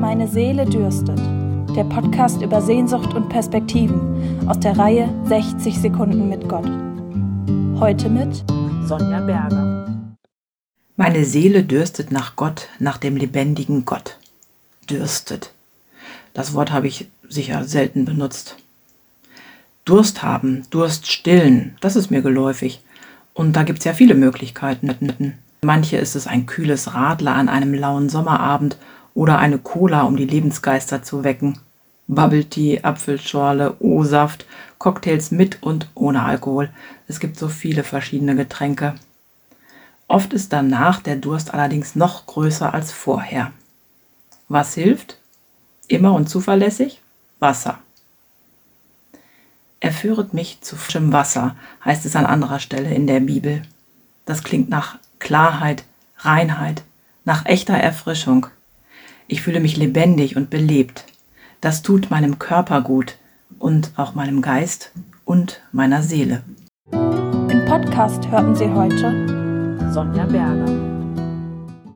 Meine Seele dürstet. Der Podcast über Sehnsucht und Perspektiven aus der Reihe 60 Sekunden mit Gott. Heute mit Sonja Berger. Meine Seele dürstet nach Gott, nach dem lebendigen Gott. Dürstet. Das Wort habe ich sicher selten benutzt. Durst haben, Durst stillen, das ist mir geläufig. Und da gibt es ja viele Möglichkeiten. Manche ist es ein kühles Radler an einem lauen Sommerabend oder eine Cola, um die Lebensgeister zu wecken. Bubble Tea, Apfelschorle, O-Saft, Cocktails mit und ohne Alkohol. Es gibt so viele verschiedene Getränke. Oft ist danach der Durst allerdings noch größer als vorher. Was hilft? Immer und zuverlässig? Wasser. Er führet mich zu frischem Wasser, heißt es an anderer Stelle in der Bibel. Das klingt nach Klarheit, Reinheit, nach echter Erfrischung. Ich fühle mich lebendig und belebt. Das tut meinem Körper gut und auch meinem Geist und meiner Seele. Im Podcast hörten Sie heute Sonja Berger.